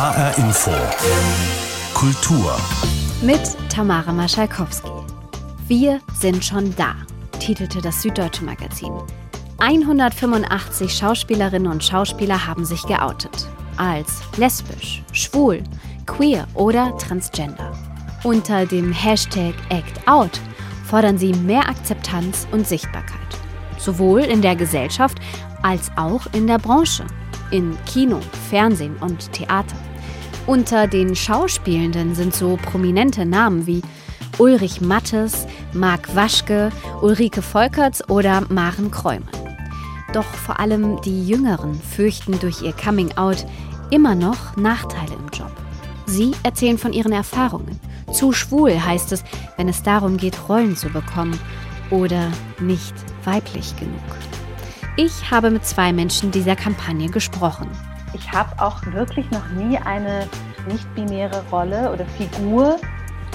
HR Info. Kultur. Mit Tamara Maschalkowski. Wir sind schon da, titelte das Süddeutsche Magazin. 185 Schauspielerinnen und Schauspieler haben sich geoutet. Als lesbisch, schwul, queer oder transgender. Unter dem Hashtag ActOut fordern sie mehr Akzeptanz und Sichtbarkeit. Sowohl in der Gesellschaft als auch in der Branche. In Kino, Fernsehen und Theater. Unter den Schauspielenden sind so prominente Namen wie Ulrich Mattes, Marc Waschke, Ulrike Volkerts oder Maren Kräumann. Doch vor allem die Jüngeren fürchten durch ihr Coming-out immer noch Nachteile im Job. Sie erzählen von ihren Erfahrungen. Zu schwul heißt es, wenn es darum geht, Rollen zu bekommen oder nicht weiblich genug. Ich habe mit zwei Menschen dieser Kampagne gesprochen. Ich habe auch wirklich noch nie eine nicht-binäre Rolle oder Figur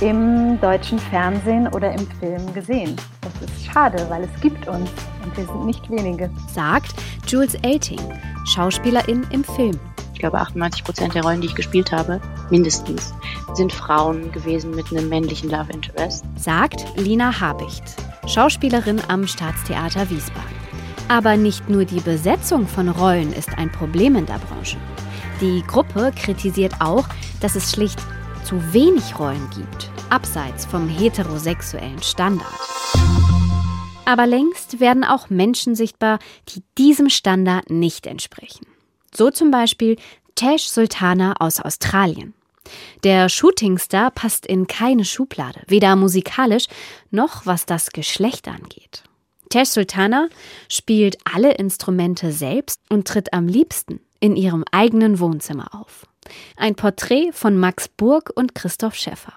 im deutschen Fernsehen oder im Film gesehen. Das ist schade, weil es gibt uns und wir sind nicht wenige. Sagt Jules Elting, Schauspielerin im Film. Ich glaube, 98 Prozent der Rollen, die ich gespielt habe, mindestens, sind Frauen gewesen mit einem männlichen Love Interest. Sagt Lina Habicht, Schauspielerin am Staatstheater Wiesbaden. Aber nicht nur die Besetzung von Rollen ist ein Problem in der Branche. Die Gruppe kritisiert auch, dass es schlicht zu wenig Rollen gibt, abseits vom heterosexuellen Standard. Aber längst werden auch Menschen sichtbar, die diesem Standard nicht entsprechen. So zum Beispiel Tash Sultana aus Australien. Der Shootingstar passt in keine Schublade, weder musikalisch noch was das Geschlecht angeht. Tash Sultana spielt alle Instrumente selbst und tritt am liebsten in ihrem eigenen Wohnzimmer auf. Ein Porträt von Max Burg und Christoph Schäffer.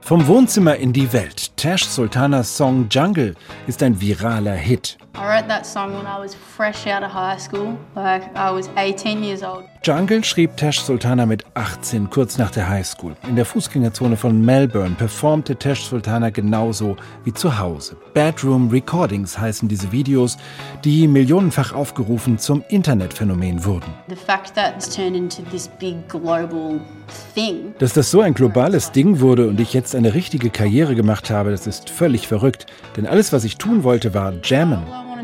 Vom Wohnzimmer in die Welt. Tash Sultanas Song Jungle ist ein viraler Hit. I wrote that song when I was fresh out of high school. Like I was 18 years old. Jungle schrieb Tash Sultana mit 18, kurz nach der Highschool. In der Fußgängerzone von Melbourne performte Tash Sultana genauso wie zu Hause. Bedroom Recordings heißen diese Videos, die millionenfach aufgerufen zum Internetphänomen wurden. Dass das so ein globales Ding wurde und ich jetzt eine richtige Karriere gemacht habe, das ist völlig verrückt. Denn alles, was ich tun wollte, war jammen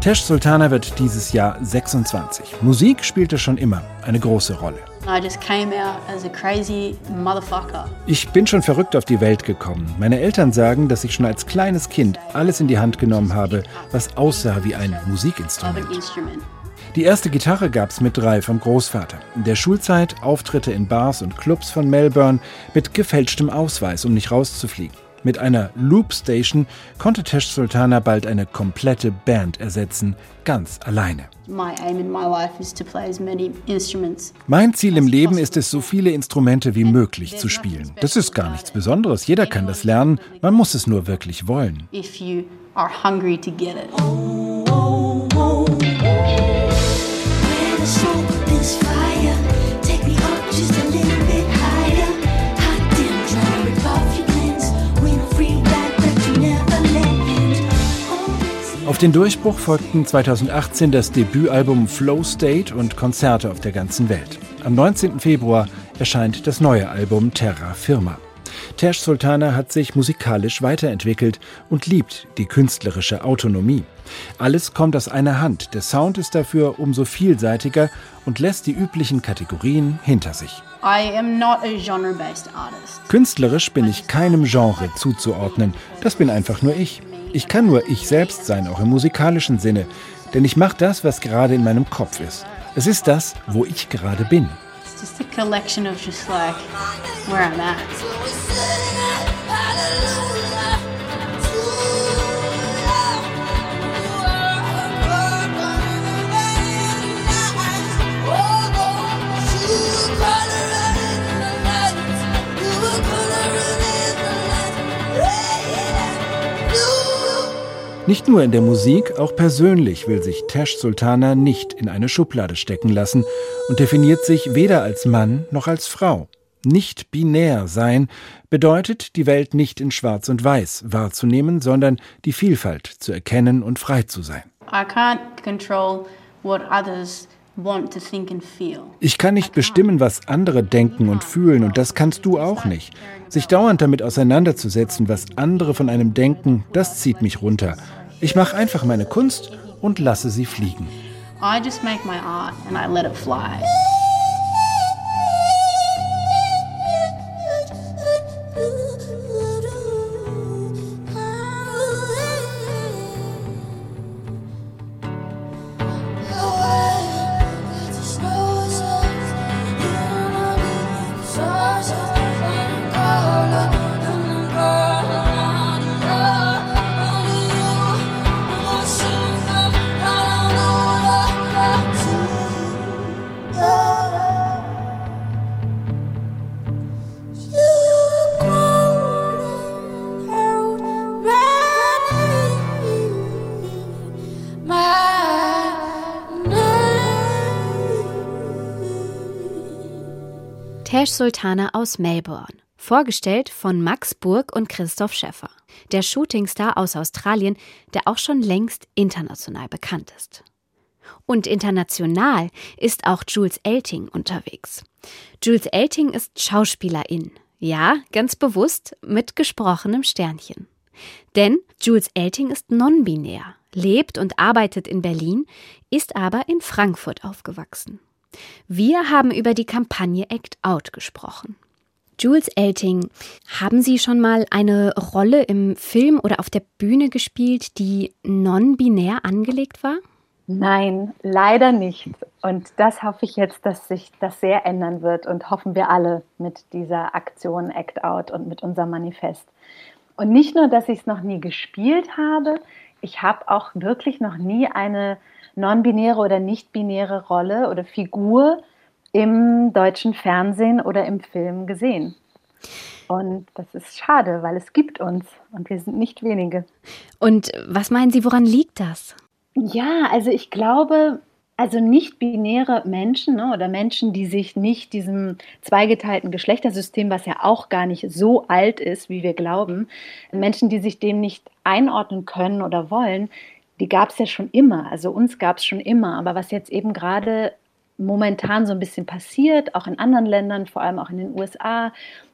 Tesh Sultana wird dieses Jahr 26. Musik spielte schon immer eine große Rolle. Ich bin schon verrückt auf die Welt gekommen. Meine Eltern sagen, dass ich schon als kleines Kind alles in die Hand genommen habe, was aussah wie ein Musikinstrument. Die erste Gitarre gab es mit drei vom Großvater. In der Schulzeit Auftritte in Bars und Clubs von Melbourne mit gefälschtem Ausweis, um nicht rauszufliegen. Mit einer Loopstation konnte Tesh Sultana bald eine komplette Band ersetzen, ganz alleine. Mein Ziel im Leben ist es, so viele Instrumente wie möglich zu spielen. Das ist gar nichts Besonderes. Jeder kann das lernen. Man muss es nur wirklich wollen. Oh, oh, oh. Den Durchbruch folgten 2018 das Debütalbum Flow State und Konzerte auf der ganzen Welt. Am 19. Februar erscheint das neue Album Terra Firma. Tash Sultana hat sich musikalisch weiterentwickelt und liebt die künstlerische Autonomie. Alles kommt aus einer Hand. Der Sound ist dafür umso vielseitiger und lässt die üblichen Kategorien hinter sich. Künstlerisch bin ich keinem Genre zuzuordnen. Das bin einfach nur ich. Ich kann nur ich selbst sein, auch im musikalischen Sinne, denn ich mache das, was gerade in meinem Kopf ist. Es ist das, wo ich gerade bin. It's just a collection of just like where I'm at. Nicht nur in der Musik, auch persönlich will sich Tash Sultana nicht in eine Schublade stecken lassen und definiert sich weder als Mann noch als Frau. Nicht binär sein bedeutet, die Welt nicht in Schwarz und Weiß wahrzunehmen, sondern die Vielfalt zu erkennen und frei zu sein. I can't control what others ich kann nicht bestimmen, was andere denken und fühlen, und das kannst du auch nicht. Sich dauernd damit auseinanderzusetzen, was andere von einem denken, das zieht mich runter. Ich mache einfach meine Kunst und lasse sie fliegen. I just make my art and I let it fly. Tash Sultana aus Melbourne. Vorgestellt von Max Burg und Christoph Schäffer. Der Shootingstar aus Australien, der auch schon längst international bekannt ist. Und international ist auch Jules Elting unterwegs. Jules Elting ist Schauspielerin. Ja, ganz bewusst mit gesprochenem Sternchen. Denn Jules Elting ist non-binär, lebt und arbeitet in Berlin, ist aber in Frankfurt aufgewachsen. Wir haben über die Kampagne Act Out gesprochen. Jules Elting, haben Sie schon mal eine Rolle im Film oder auf der Bühne gespielt, die non-binär angelegt war? Nein, leider nicht. Und das hoffe ich jetzt, dass sich das sehr ändern wird und hoffen wir alle mit dieser Aktion Act Out und mit unserem Manifest. Und nicht nur, dass ich es noch nie gespielt habe, ich habe auch wirklich noch nie eine non-binäre oder nicht-binäre Rolle oder Figur im deutschen Fernsehen oder im Film gesehen. Und das ist schade, weil es gibt uns und wir sind nicht wenige. Und was meinen Sie, woran liegt das? Ja, also ich glaube, also nicht-binäre Menschen ne, oder Menschen, die sich nicht diesem zweigeteilten Geschlechtersystem, was ja auch gar nicht so alt ist, wie wir glauben, Menschen, die sich dem nicht einordnen können oder wollen, die gab es ja schon immer. Also uns gab es schon immer. Aber was jetzt eben gerade momentan so ein bisschen passiert, auch in anderen Ländern, vor allem auch in den USA,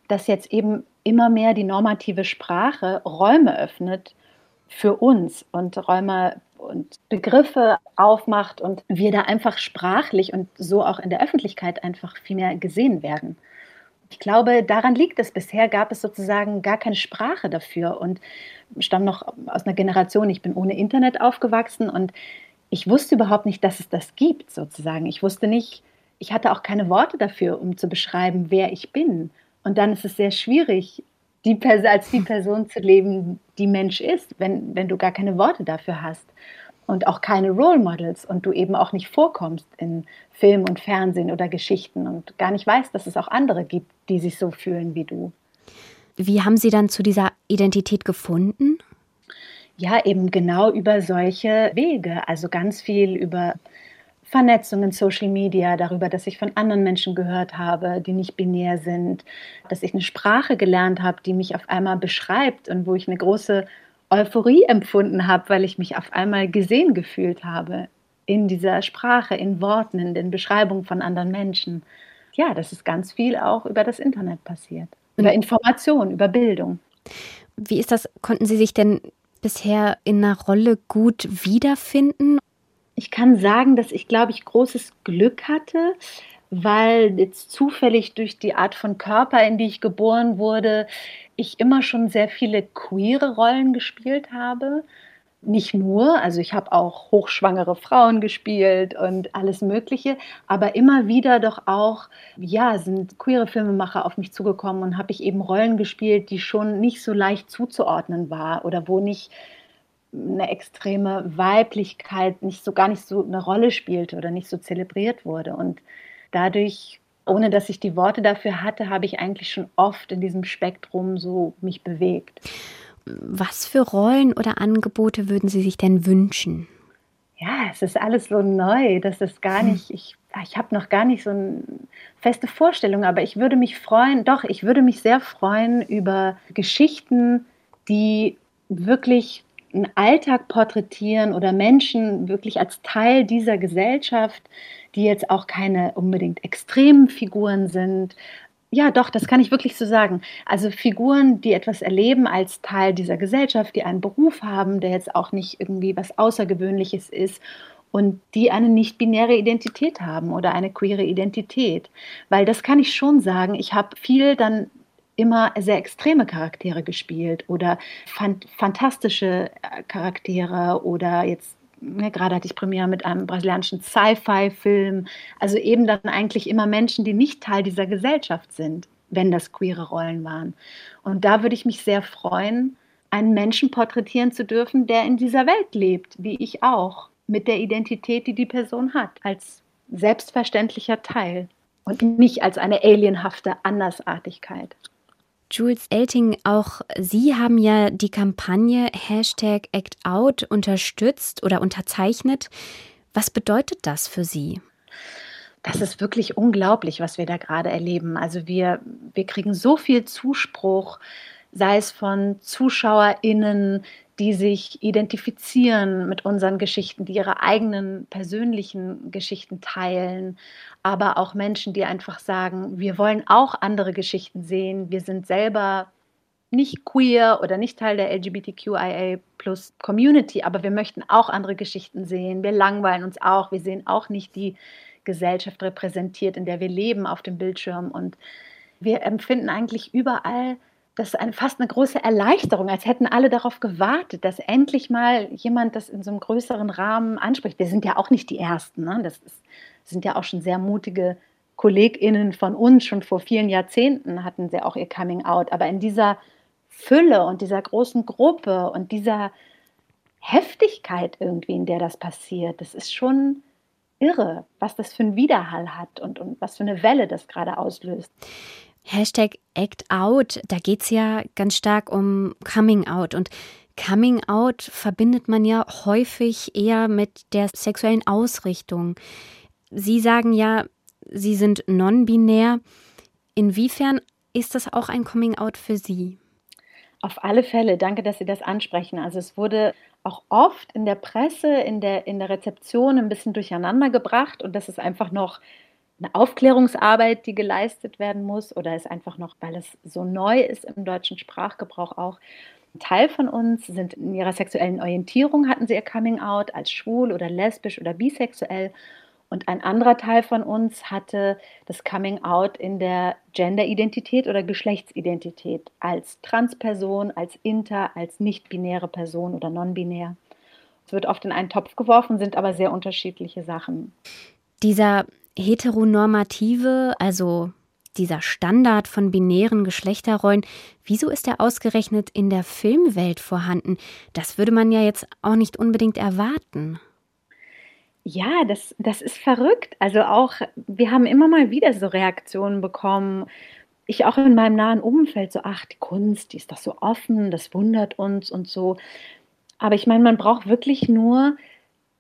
dass jetzt eben immer mehr die normative Sprache Räume öffnet für uns und Räume und Begriffe aufmacht und wir da einfach sprachlich und so auch in der Öffentlichkeit einfach viel mehr gesehen werden. Ich glaube, daran liegt es. Bisher gab es sozusagen gar keine Sprache dafür und stamme noch aus einer Generation, ich bin ohne Internet aufgewachsen und ich wusste überhaupt nicht, dass es das gibt, sozusagen. Ich wusste nicht, ich hatte auch keine Worte dafür, um zu beschreiben, wer ich bin. Und dann ist es sehr schwierig, die als die Person zu leben, die Mensch ist, wenn, wenn du gar keine Worte dafür hast und auch keine Role Models und du eben auch nicht vorkommst in Film und Fernsehen oder Geschichten und gar nicht weißt, dass es auch andere gibt, die sich so fühlen wie du. Wie haben Sie dann zu dieser Identität gefunden? Ja, eben genau über solche Wege. Also ganz viel über Vernetzung in Social Media, darüber, dass ich von anderen Menschen gehört habe, die nicht binär sind, dass ich eine Sprache gelernt habe, die mich auf einmal beschreibt und wo ich eine große Euphorie empfunden habe, weil ich mich auf einmal gesehen gefühlt habe in dieser Sprache, in Worten, in den Beschreibungen von anderen Menschen. Ja, das ist ganz viel auch über das Internet passiert. Über Information, über Bildung. Wie ist das? Konnten Sie sich denn bisher in einer Rolle gut wiederfinden? Ich kann sagen, dass ich, glaube ich, großes Glück hatte, weil jetzt zufällig durch die Art von Körper, in die ich geboren wurde, ich immer schon sehr viele queere Rollen gespielt habe. Nicht nur, also ich habe auch hochschwangere Frauen gespielt und alles Mögliche, aber immer wieder doch auch, ja, sind queere Filmemacher auf mich zugekommen und habe ich eben Rollen gespielt, die schon nicht so leicht zuzuordnen war oder wo nicht eine extreme Weiblichkeit nicht so gar nicht so eine Rolle spielte oder nicht so zelebriert wurde. Und dadurch ohne dass ich die Worte dafür hatte, habe ich eigentlich schon oft in diesem Spektrum so mich bewegt. Was für Rollen oder Angebote würden Sie sich denn wünschen? Ja, es ist alles so neu, dass es gar hm. nicht, ich, ich habe noch gar nicht so eine feste Vorstellung, aber ich würde mich freuen, doch, ich würde mich sehr freuen über Geschichten, die wirklich einen Alltag porträtieren oder Menschen wirklich als Teil dieser Gesellschaft, die jetzt auch keine unbedingt extremen Figuren sind. Ja, doch, das kann ich wirklich so sagen. Also Figuren, die etwas erleben als Teil dieser Gesellschaft, die einen Beruf haben, der jetzt auch nicht irgendwie was Außergewöhnliches ist und die eine nicht-binäre Identität haben oder eine queere Identität. Weil das kann ich schon sagen. Ich habe viel dann immer sehr extreme Charaktere gespielt oder fand fantastische äh, Charaktere oder jetzt ne, gerade hatte ich Premiere mit einem brasilianischen Sci-Fi-Film. Also eben dann eigentlich immer Menschen, die nicht Teil dieser Gesellschaft sind, wenn das queere Rollen waren. Und da würde ich mich sehr freuen, einen Menschen porträtieren zu dürfen, der in dieser Welt lebt, wie ich auch, mit der Identität, die die Person hat, als selbstverständlicher Teil und nicht als eine alienhafte Andersartigkeit. Jules Elting, auch Sie haben ja die Kampagne Hashtag ActOut unterstützt oder unterzeichnet. Was bedeutet das für Sie? Das ist wirklich unglaublich, was wir da gerade erleben. Also wir, wir kriegen so viel Zuspruch, sei es von ZuschauerInnen, die sich identifizieren mit unseren Geschichten, die ihre eigenen persönlichen Geschichten teilen, aber auch Menschen, die einfach sagen, wir wollen auch andere Geschichten sehen, wir sind selber nicht queer oder nicht Teil der LGBTQIA plus Community, aber wir möchten auch andere Geschichten sehen. Wir langweilen uns auch, wir sehen auch nicht die Gesellschaft repräsentiert, in der wir leben auf dem Bildschirm. Und wir empfinden eigentlich überall das ist eine, fast eine große Erleichterung, als hätten alle darauf gewartet, dass endlich mal jemand das in so einem größeren Rahmen anspricht. Wir sind ja auch nicht die Ersten. Ne? Das ist, sind ja auch schon sehr mutige KollegInnen von uns. Schon vor vielen Jahrzehnten hatten sie auch ihr Coming Out. Aber in dieser Fülle und dieser großen Gruppe und dieser Heftigkeit irgendwie, in der das passiert, das ist schon irre, was das für einen Widerhall hat und, und was für eine Welle das gerade auslöst. Hashtag Act Out, da geht es ja ganz stark um Coming Out. Und Coming Out verbindet man ja häufig eher mit der sexuellen Ausrichtung. Sie sagen ja, Sie sind non-binär. Inwiefern ist das auch ein Coming Out für Sie? Auf alle Fälle, danke, dass Sie das ansprechen. Also es wurde auch oft in der Presse, in der, in der Rezeption ein bisschen durcheinander gebracht und das ist einfach noch eine Aufklärungsarbeit, die geleistet werden muss, oder ist einfach noch, weil es so neu ist im deutschen Sprachgebrauch auch. Ein Teil von uns sind in ihrer sexuellen Orientierung hatten sie ihr Coming Out als schwul oder lesbisch oder bisexuell. Und ein anderer Teil von uns hatte das Coming Out in der Genderidentität oder Geschlechtsidentität als Transperson, als Inter, als nicht-binäre Person oder non-binär. Es wird oft in einen Topf geworfen, sind aber sehr unterschiedliche Sachen. Dieser heteronormative, also dieser Standard von binären Geschlechterrollen, wieso ist er ausgerechnet in der Filmwelt vorhanden? Das würde man ja jetzt auch nicht unbedingt erwarten. Ja, das, das ist verrückt. Also auch, wir haben immer mal wieder so Reaktionen bekommen. Ich auch in meinem nahen Umfeld so, ach, die Kunst, die ist doch so offen, das wundert uns und so. Aber ich meine, man braucht wirklich nur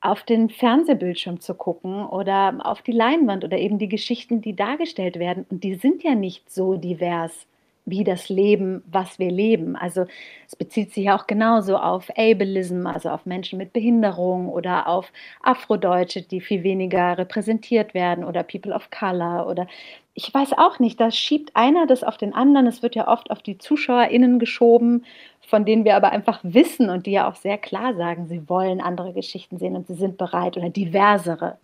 auf den Fernsehbildschirm zu gucken oder auf die Leinwand oder eben die Geschichten, die dargestellt werden. Und die sind ja nicht so divers wie das Leben, was wir leben. Also es bezieht sich auch genauso auf Ableism, also auf Menschen mit Behinderung oder auf Afrodeutsche, die viel weniger repräsentiert werden oder People of Color oder ich weiß auch nicht, da schiebt einer das auf den anderen. Es wird ja oft auf die ZuschauerInnen geschoben, von denen wir aber einfach wissen und die ja auch sehr klar sagen, sie wollen andere Geschichten sehen und sie sind bereit oder diversere.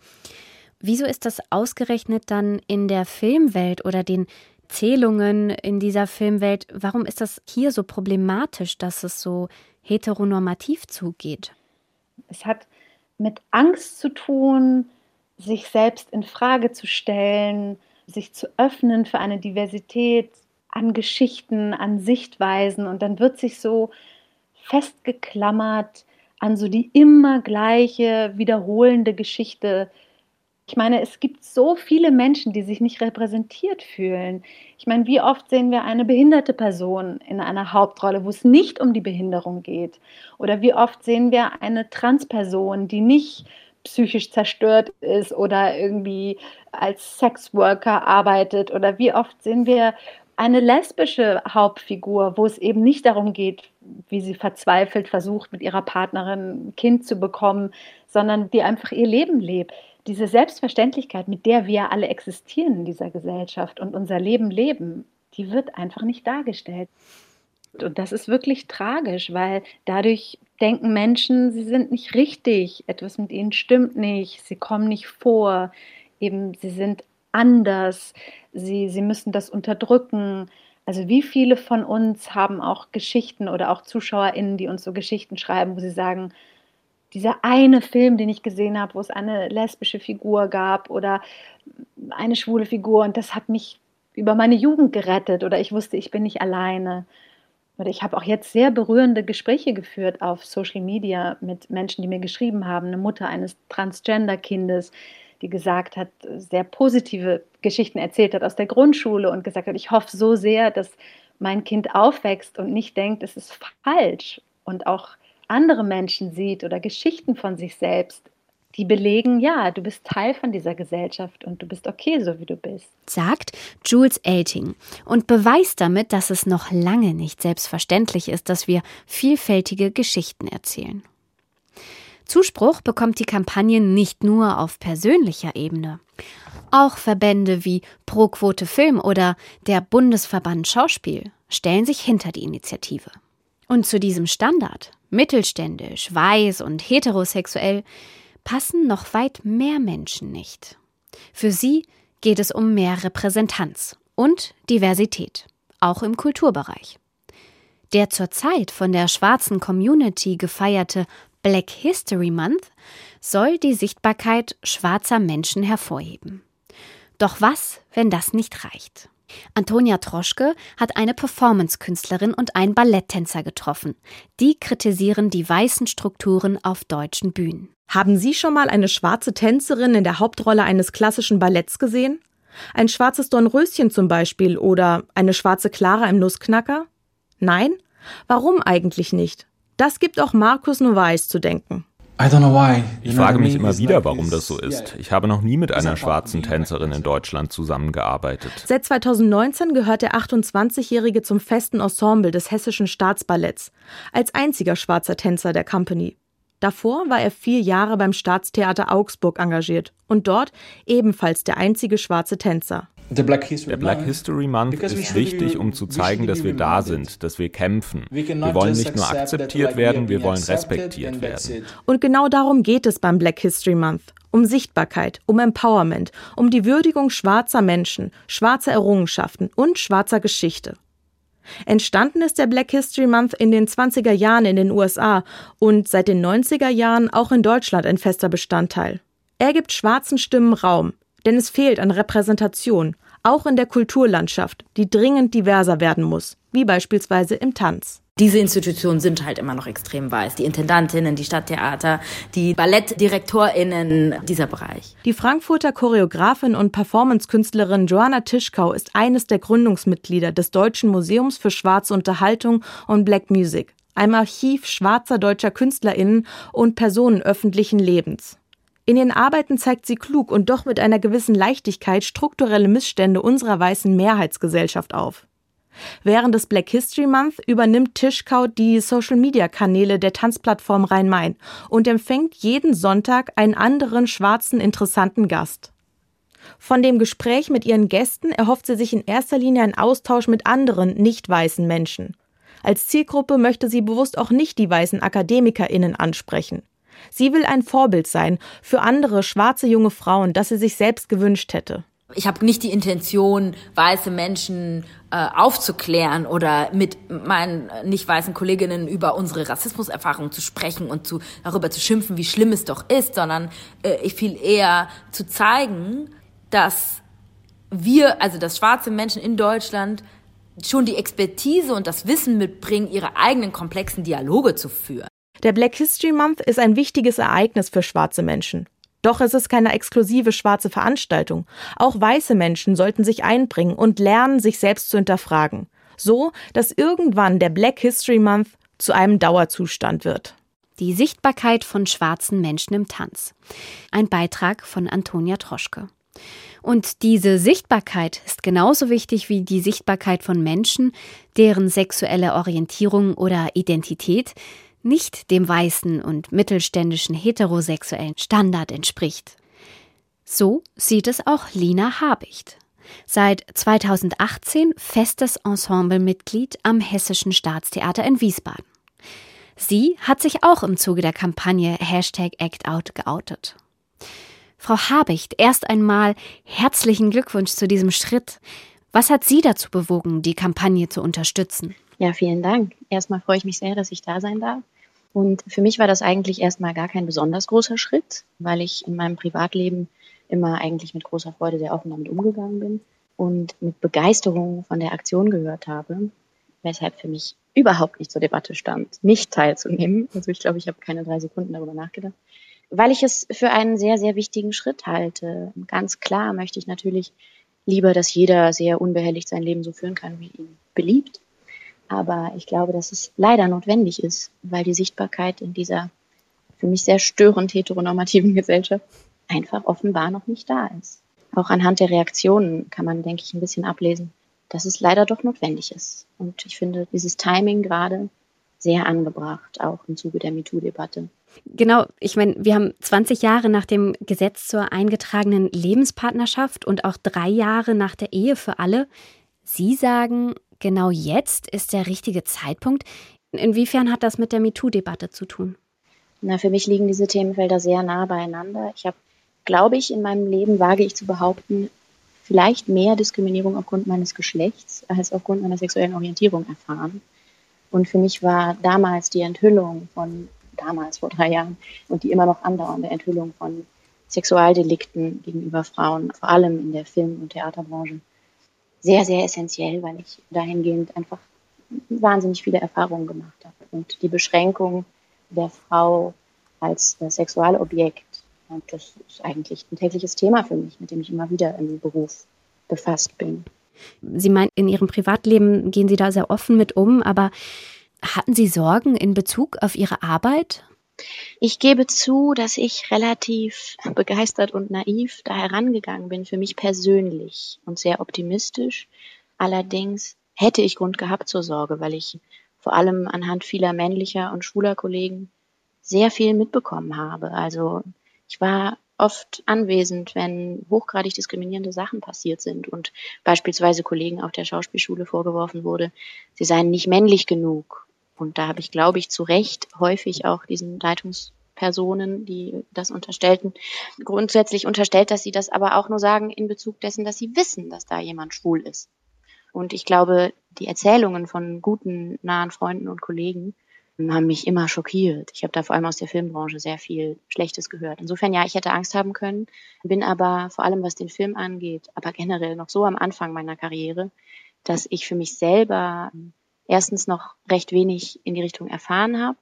Wieso ist das ausgerechnet dann in der Filmwelt oder den Zählungen in dieser Filmwelt? Warum ist das hier so problematisch, dass es so heteronormativ zugeht? Es hat mit Angst zu tun, sich selbst in Frage zu stellen, sich zu öffnen für eine Diversität an Geschichten, an Sichtweisen und dann wird sich so festgeklammert an so die immer gleiche wiederholende Geschichte Ich meine, es gibt so viele Menschen, die sich nicht repräsentiert fühlen. Ich meine, wie oft sehen wir eine behinderte Person in einer Hauptrolle, wo es nicht um die Behinderung geht? Oder wie oft sehen wir eine Transperson, die nicht psychisch zerstört ist oder irgendwie als Sexworker arbeitet? Oder wie oft sehen wir eine lesbische Hauptfigur, wo es eben nicht darum geht, wie sie verzweifelt versucht, mit ihrer Partnerin ein Kind zu bekommen, sondern die einfach ihr Leben lebt diese Selbstverständlichkeit, mit der wir alle existieren in dieser Gesellschaft und unser Leben leben, die wird einfach nicht dargestellt. Und das ist wirklich tragisch, weil dadurch denken Menschen, sie sind nicht richtig, etwas mit ihnen stimmt nicht, sie kommen nicht vor, eben sie sind anders, sie, sie müssen das unterdrücken. Also wie viele von uns haben auch Geschichten oder auch ZuschauerInnen, die uns so Geschichten schreiben, wo sie sagen, dieser eine Film, den ich gesehen habe, wo es eine lesbische Figur gab oder eine schwule Figur und das hat mich über meine Jugend gerettet oder ich wusste, ich bin nicht alleine. Oder ich habe auch jetzt sehr berührende Gespräche geführt auf Social Media mit Menschen, die mir geschrieben haben. Eine Mutter eines Transgender-Kindes, die gesagt hat, sehr positive Geschichten erzählt hat aus der Grundschule und gesagt hat, ich hoffe so sehr, dass mein Kind aufwächst und nicht denkt, es ist falsch. Und auch andere Menschen sieht oder Geschichten von sich selbst, die belegen, ja, du bist Teil von dieser Gesellschaft und du bist okay, so wie du bist. Sagt Jules Elting und beweist damit, dass es noch lange nicht selbstverständlich ist, dass wir vielfältige Geschichten erzählen. Zuspruch bekommt die Kampagne nicht nur auf persönlicher Ebene. Auch Verbände wie Pro Quote Film oder der Bundesverband Schauspiel stellen sich hinter die Initiative. Und zu diesem Standard mittelständisch, weiß und heterosexuell, passen noch weit mehr Menschen nicht. Für sie geht es um mehr Repräsentanz und Diversität, auch im Kulturbereich. Der zurzeit von der schwarzen Community gefeierte Black History Month soll die Sichtbarkeit schwarzer Menschen hervorheben. Doch was, wenn das nicht reicht? Antonia Troschke hat eine Performance-Künstlerin und einen Balletttänzer getroffen. Die kritisieren die weißen Strukturen auf deutschen Bühnen. Haben Sie schon mal eine schwarze Tänzerin in der Hauptrolle eines klassischen Balletts gesehen? Ein schwarzes Dornröschen zum Beispiel oder eine schwarze Clara im Nussknacker? Nein? Warum eigentlich nicht? Das gibt auch Markus Novaes zu denken. Ich frage mich immer wieder, warum das so ist. Ich habe noch nie mit einer schwarzen Tänzerin in Deutschland zusammengearbeitet. Seit 2019 gehört der 28-Jährige zum festen Ensemble des Hessischen Staatsballetts, als einziger schwarzer Tänzer der Company. Davor war er vier Jahre beim Staatstheater Augsburg engagiert und dort ebenfalls der einzige schwarze Tänzer. Der Black History Month ist wichtig, um zu zeigen, dass wir da sind, dass wir kämpfen. Wir wollen nicht nur akzeptiert werden, wir wollen respektiert werden. Und genau darum geht es beim Black History Month. Um Sichtbarkeit, um Empowerment, um die Würdigung schwarzer Menschen, schwarzer Errungenschaften und schwarzer Geschichte. Entstanden ist der Black History Month in den 20er Jahren in den USA und seit den 90er Jahren auch in Deutschland ein fester Bestandteil. Er gibt schwarzen Stimmen Raum, denn es fehlt an Repräsentation, auch in der Kulturlandschaft, die dringend diverser werden muss, wie beispielsweise im Tanz. Diese Institutionen sind halt immer noch extrem weiß. Die Intendantinnen, die Stadttheater, die Ballettdirektorinnen, dieser Bereich. Die Frankfurter Choreografin und Performancekünstlerin Joanna Tischkau ist eines der Gründungsmitglieder des Deutschen Museums für schwarze Unterhaltung und Black Music, einem Archiv schwarzer deutscher KünstlerInnen und Personen öffentlichen Lebens. In ihren Arbeiten zeigt sie klug und doch mit einer gewissen Leichtigkeit strukturelle Missstände unserer weißen Mehrheitsgesellschaft auf. Während des Black History Month übernimmt Tischkau die Social-Media-Kanäle der Tanzplattform Rhein-Main und empfängt jeden Sonntag einen anderen schwarzen interessanten Gast. Von dem Gespräch mit ihren Gästen erhofft sie sich in erster Linie einen Austausch mit anderen nicht weißen Menschen. Als Zielgruppe möchte sie bewusst auch nicht die weißen AkademikerInnen ansprechen. Sie will ein Vorbild sein für andere schwarze junge Frauen, das sie sich selbst gewünscht hätte. Ich habe nicht die Intention, weiße Menschen äh, aufzuklären oder mit meinen nicht weißen Kolleginnen über unsere Rassismuserfahrungen zu sprechen und zu, darüber zu schimpfen, wie schlimm es doch ist, sondern äh, ich viel eher zu zeigen, dass wir, also dass schwarze Menschen in Deutschland schon die Expertise und das Wissen mitbringen, ihre eigenen komplexen Dialoge zu führen. Der Black History Month ist ein wichtiges Ereignis für schwarze Menschen. Doch es ist keine exklusive schwarze Veranstaltung. Auch weiße Menschen sollten sich einbringen und lernen, sich selbst zu hinterfragen. So, dass irgendwann der Black History Month zu einem Dauerzustand wird. Die Sichtbarkeit von schwarzen Menschen im Tanz. Ein Beitrag von Antonia Troschke. Und diese Sichtbarkeit ist genauso wichtig wie die Sichtbarkeit von Menschen, deren sexuelle Orientierung oder Identität nicht dem weißen und mittelständischen heterosexuellen Standard entspricht. So sieht es auch Lina Habicht. Seit 2018 festes Ensemblemitglied am Hessischen Staatstheater in Wiesbaden. Sie hat sich auch im Zuge der Kampagne Hashtag ActOut geoutet. Frau Habicht, erst einmal herzlichen Glückwunsch zu diesem Schritt. Was hat Sie dazu bewogen, die Kampagne zu unterstützen? Ja, vielen Dank. Erstmal freue ich mich sehr, dass ich da sein darf. Und für mich war das eigentlich erstmal gar kein besonders großer Schritt, weil ich in meinem Privatleben immer eigentlich mit großer Freude sehr offen damit umgegangen bin und mit Begeisterung von der Aktion gehört habe, weshalb für mich überhaupt nicht zur Debatte stand, nicht teilzunehmen. Also ich glaube, ich habe keine drei Sekunden darüber nachgedacht, weil ich es für einen sehr, sehr wichtigen Schritt halte. Ganz klar möchte ich natürlich lieber, dass jeder sehr unbehelligt sein Leben so führen kann, wie ihn beliebt. Aber ich glaube, dass es leider notwendig ist, weil die Sichtbarkeit in dieser für mich sehr störend heteronormativen Gesellschaft einfach offenbar noch nicht da ist. Auch anhand der Reaktionen kann man, denke ich, ein bisschen ablesen, dass es leider doch notwendig ist. Und ich finde dieses Timing gerade sehr angebracht, auch im Zuge der MeToo-Debatte. Genau, ich meine, wir haben 20 Jahre nach dem Gesetz zur eingetragenen Lebenspartnerschaft und auch drei Jahre nach der Ehe für alle. Sie sagen, genau jetzt ist der richtige Zeitpunkt. Inwiefern hat das mit der MeToo-Debatte zu tun? Na, für mich liegen diese Themenfelder sehr nah beieinander. Ich habe, glaube ich, in meinem Leben, wage ich zu behaupten, vielleicht mehr Diskriminierung aufgrund meines Geschlechts als aufgrund meiner sexuellen Orientierung erfahren. Und für mich war damals die Enthüllung von, damals vor drei Jahren, und die immer noch andauernde Enthüllung von Sexualdelikten gegenüber Frauen, vor allem in der Film- und Theaterbranche, sehr, sehr essentiell, weil ich dahingehend einfach wahnsinnig viele Erfahrungen gemacht habe. Und die Beschränkung der Frau als äh, Sexualobjekt, das ist eigentlich ein tägliches Thema für mich, mit dem ich immer wieder im Beruf befasst bin. Sie meinen, in Ihrem Privatleben gehen Sie da sehr offen mit um, aber hatten Sie Sorgen in Bezug auf Ihre Arbeit? Ich gebe zu, dass ich relativ begeistert und naiv da herangegangen bin, für mich persönlich und sehr optimistisch. Allerdings hätte ich Grund gehabt zur Sorge, weil ich vor allem anhand vieler männlicher und schwuler Kollegen sehr viel mitbekommen habe. Also ich war oft anwesend, wenn hochgradig diskriminierende Sachen passiert sind und beispielsweise Kollegen auf der Schauspielschule vorgeworfen wurde, sie seien nicht männlich genug und da habe ich, glaube ich, zu Recht häufig auch diesen Leitungspersonen, die das unterstellten, grundsätzlich unterstellt, dass sie das aber auch nur sagen in Bezug dessen, dass sie wissen, dass da jemand schwul ist. Und ich glaube, die Erzählungen von guten, nahen Freunden und Kollegen haben mich immer schockiert. Ich habe da vor allem aus der Filmbranche sehr viel Schlechtes gehört. Insofern ja, ich hätte Angst haben können, bin aber vor allem was den Film angeht, aber generell noch so am Anfang meiner Karriere, dass ich für mich selber erstens noch recht wenig in die Richtung erfahren habe,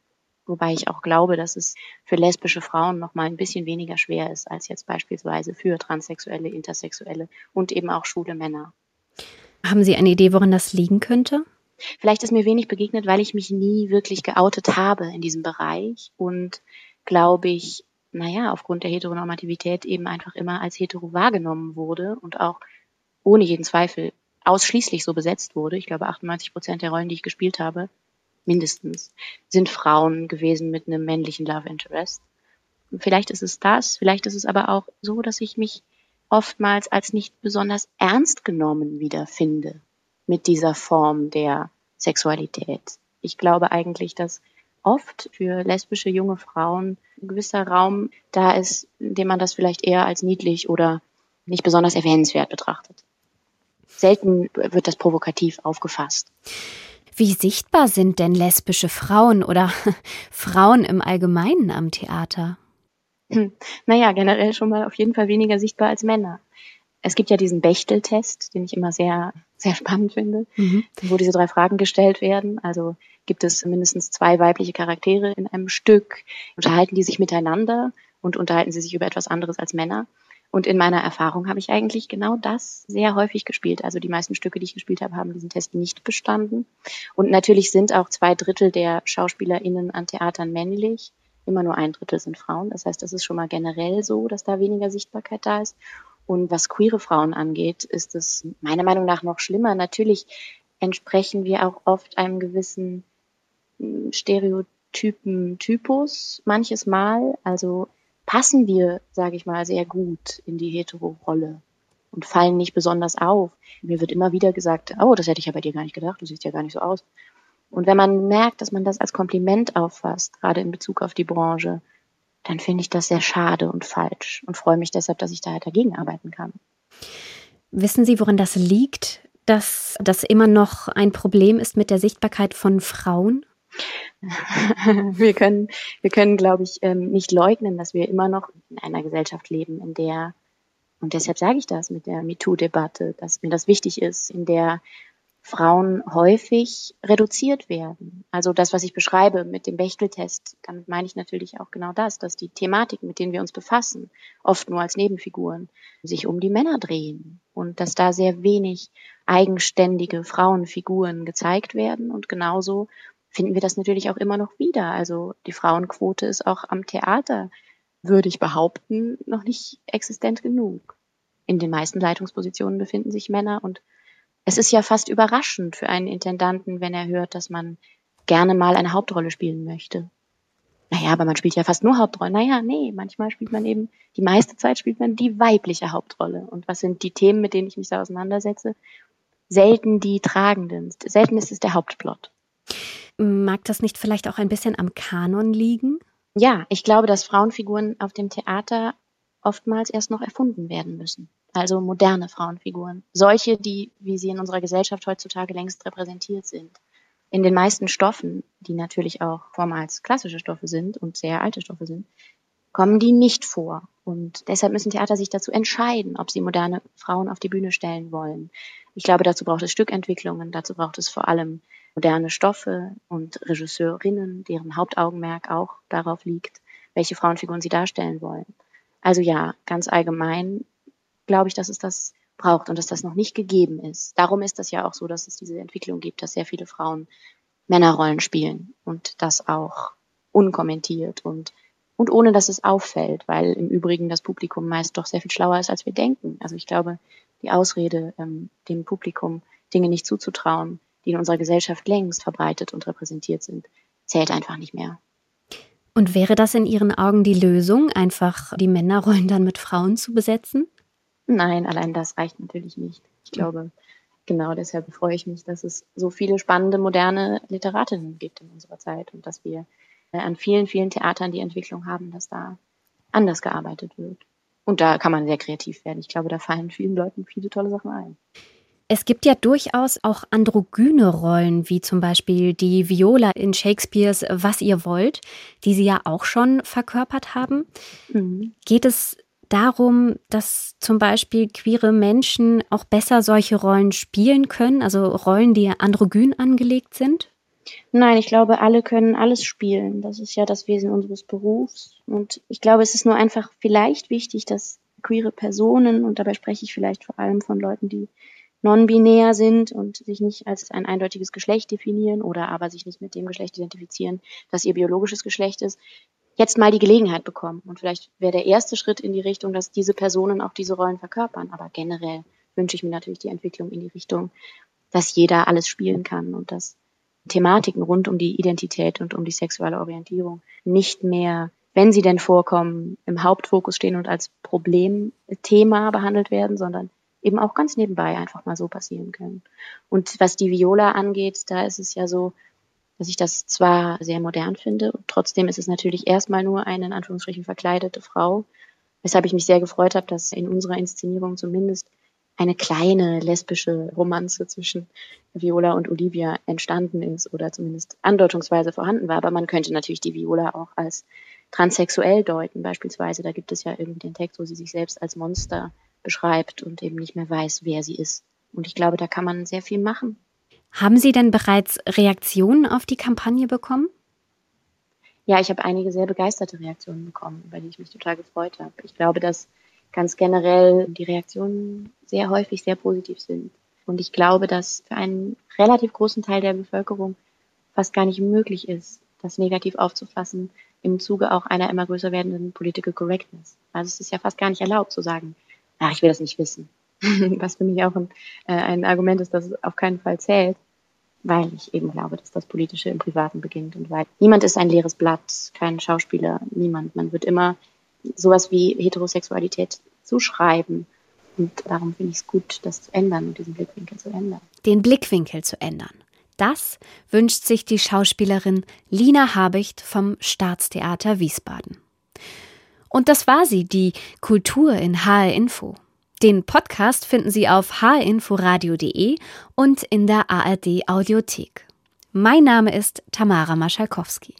wobei ich auch glaube, dass es für lesbische Frauen noch mal ein bisschen weniger schwer ist als jetzt beispielsweise für transsexuelle, intersexuelle und eben auch schwule Männer. Haben Sie eine Idee, woran das liegen könnte? Vielleicht ist mir wenig begegnet, weil ich mich nie wirklich geoutet habe in diesem Bereich und glaube ich, naja, aufgrund der Heteronormativität eben einfach immer als hetero wahrgenommen wurde und auch ohne jeden Zweifel ausschließlich so besetzt wurde, ich glaube 98 Prozent der Rollen, die ich gespielt habe, mindestens, sind Frauen gewesen mit einem männlichen Love Interest. Vielleicht ist es das, vielleicht ist es aber auch so, dass ich mich oftmals als nicht besonders ernst genommen wiederfinde mit dieser Form der Sexualität. Ich glaube eigentlich, dass oft für lesbische junge Frauen ein gewisser Raum da ist, in dem man das vielleicht eher als niedlich oder nicht besonders erwähnenswert betrachtet selten wird das provokativ aufgefasst. Wie sichtbar sind denn lesbische Frauen oder Frauen im Allgemeinen am Theater? Hm, naja, generell schon mal auf jeden Fall weniger sichtbar als Männer. Es gibt ja diesen Bechtel-Test, den ich immer sehr, sehr spannend finde, mhm. wo diese drei Fragen gestellt werden. Also gibt es mindestens zwei weibliche Charaktere in einem Stück, unterhalten die sich miteinander und unterhalten sie sich über etwas anderes als Männer. Und in meiner Erfahrung habe ich eigentlich genau das sehr häufig gespielt. Also die meisten Stücke, die ich gespielt habe, haben diesen Test nicht bestanden. Und natürlich sind auch zwei Drittel der SchauspielerInnen an Theatern männlich. Immer nur ein Drittel sind Frauen. Das heißt, das ist schon mal generell so, dass da weniger Sichtbarkeit da ist. Und was queere Frauen angeht, ist es meiner Meinung nach noch schlimmer. Natürlich entsprechen wir auch oft einem gewissen hm, Stereotypen Typus manches Mal. Also passen wir, sage ich mal, sehr gut in die Hetero-Rolle und fallen nicht besonders auf. Mir wird immer wieder gesagt, oh, das hätte ich ja bei dir gar nicht gedacht, du siehst ja gar nicht so aus. Und wenn man merkt, dass man das als Kompliment auffasst, gerade in Bezug auf die Branche, dann finde ich das sehr schade und falsch und freue mich deshalb, dass ich da halt dagegen arbeiten kann. Wissen Sie, woran das liegt, dass das immer noch ein Problem ist mit der Sichtbarkeit von Frauen? wir können, wir können, glaube ich, ähm, nicht leugnen, dass wir immer noch in einer Gesellschaft leben, in der, und deshalb sage ich das mit der MeToo-Debatte, dass mir das wichtig ist, in der Frauen häufig reduziert werden. Also das, was ich beschreibe mit dem Bechteltest, damit meine ich natürlich auch genau das, dass die Thematiken, mit denen wir uns befassen, oft nur als Nebenfiguren, sich um die Männer drehen und dass da sehr wenig eigenständige Frauenfiguren gezeigt werden und genauso finden wir das natürlich auch immer noch wieder. Also die Frauenquote ist auch am Theater, würde ich behaupten, noch nicht existent genug. In den meisten Leitungspositionen befinden sich Männer und es ist ja fast überraschend für einen Intendanten, wenn er hört, dass man gerne mal eine Hauptrolle spielen möchte. Naja, aber man spielt ja fast nur Hauptrollen. Naja, nee, manchmal spielt man eben, die meiste Zeit spielt man die weibliche Hauptrolle. Und was sind die Themen, mit denen ich mich da auseinandersetze? Selten die tragenden. Selten ist es der Hauptplot. Mag das nicht vielleicht auch ein bisschen am Kanon liegen? Ja, ich glaube, dass Frauenfiguren auf dem Theater oftmals erst noch erfunden werden müssen. Also moderne Frauenfiguren. Solche, die, wie sie in unserer Gesellschaft heutzutage längst repräsentiert sind. In den meisten Stoffen, die natürlich auch vormals klassische Stoffe sind und sehr alte Stoffe sind, kommen die nicht vor. Und deshalb müssen Theater sich dazu entscheiden, ob sie moderne Frauen auf die Bühne stellen wollen. Ich glaube, dazu braucht es Stückentwicklungen, dazu braucht es vor allem moderne Stoffe und Regisseurinnen, deren Hauptaugenmerk auch darauf liegt, welche Frauenfiguren sie darstellen wollen. Also ja, ganz allgemein glaube ich, dass es das braucht und dass das noch nicht gegeben ist. Darum ist das ja auch so, dass es diese Entwicklung gibt, dass sehr viele Frauen Männerrollen spielen und das auch unkommentiert und und ohne dass es auffällt, weil im Übrigen das Publikum meist doch sehr viel schlauer ist, als wir denken. Also ich glaube, die Ausrede, ähm, dem Publikum Dinge nicht zuzutrauen, die in unserer Gesellschaft längst verbreitet und repräsentiert sind, zählt einfach nicht mehr. Und wäre das in Ihren Augen die Lösung, einfach die Männerrollen dann mit Frauen zu besetzen? Nein, allein das reicht natürlich nicht. Ich glaube, genau deshalb freue ich mich, dass es so viele spannende, moderne Literatinnen gibt in unserer Zeit und dass wir äh, an vielen, vielen Theatern die Entwicklung haben, dass da anders gearbeitet wird. Und da kann man sehr kreativ werden. Ich glaube, da fallen vielen Leuten viele tolle Sachen ein. Es gibt ja durchaus auch androgyne Rollen, wie zum Beispiel die Viola in Shakespeares Was ihr wollt, die Sie ja auch schon verkörpert haben. Mhm. Geht es darum, dass zum Beispiel queere Menschen auch besser solche Rollen spielen können, also Rollen, die androgyn angelegt sind? Nein, ich glaube, alle können alles spielen. Das ist ja das Wesen unseres Berufs. Und ich glaube, es ist nur einfach vielleicht wichtig, dass queere Personen, und dabei spreche ich vielleicht vor allem von Leuten, die non-binär sind und sich nicht als ein eindeutiges Geschlecht definieren oder aber sich nicht mit dem Geschlecht identifizieren, das ihr biologisches Geschlecht ist, jetzt mal die Gelegenheit bekommen. Und vielleicht wäre der erste Schritt in die Richtung, dass diese Personen auch diese Rollen verkörpern. Aber generell wünsche ich mir natürlich die Entwicklung in die Richtung, dass jeder alles spielen kann und dass Thematiken rund um die Identität und um die sexuelle Orientierung nicht mehr, wenn sie denn vorkommen, im Hauptfokus stehen und als Problemthema behandelt werden, sondern eben auch ganz nebenbei einfach mal so passieren können. Und was die Viola angeht, da ist es ja so, dass ich das zwar sehr modern finde, und trotzdem ist es natürlich erstmal nur eine in Anführungsstrichen verkleidete Frau, weshalb ich mich sehr gefreut habe, dass in unserer Inszenierung zumindest eine kleine lesbische Romanze zwischen Viola und Olivia entstanden ist oder zumindest andeutungsweise vorhanden war. Aber man könnte natürlich die Viola auch als transsexuell deuten. Beispielsweise, da gibt es ja irgendwie den Text, wo sie sich selbst als Monster beschreibt und eben nicht mehr weiß, wer sie ist. Und ich glaube, da kann man sehr viel machen. Haben Sie denn bereits Reaktionen auf die Kampagne bekommen? ja, ich habe einige sehr begeisterte Reaktionen bekommen, über die ich mich total gefreut habe. Ich glaube, dass ganz generell die Reaktionen sehr häufig sehr positiv sind. Und ich glaube, dass für einen relativ großen Teil der Bevölkerung fast gar nicht möglich ist, das negativ aufzufassen im Zuge auch einer immer größer werdenden Political Correctness. Also es ist ja fast gar nicht erlaubt zu sagen, ach, ich will das nicht wissen. Was für mich auch ein, äh, ein Argument ist, das auf keinen Fall zählt, weil ich eben glaube, dass das Politische im Privaten beginnt und weil niemand ist ein leeres Blatt, kein Schauspieler, niemand. Man wird immer sowas wie Heterosexualität zuschreiben. Und darum finde ich es gut, das zu ändern und diesen Blickwinkel zu ändern. Den Blickwinkel zu ändern. Das wünscht sich die Schauspielerin Lina Habicht vom Staatstheater Wiesbaden. Und das war sie, die Kultur in HR Info. Den Podcast finden Sie auf hrinforadio.de und in der ARD Audiothek. Mein Name ist Tamara Maschalkowski.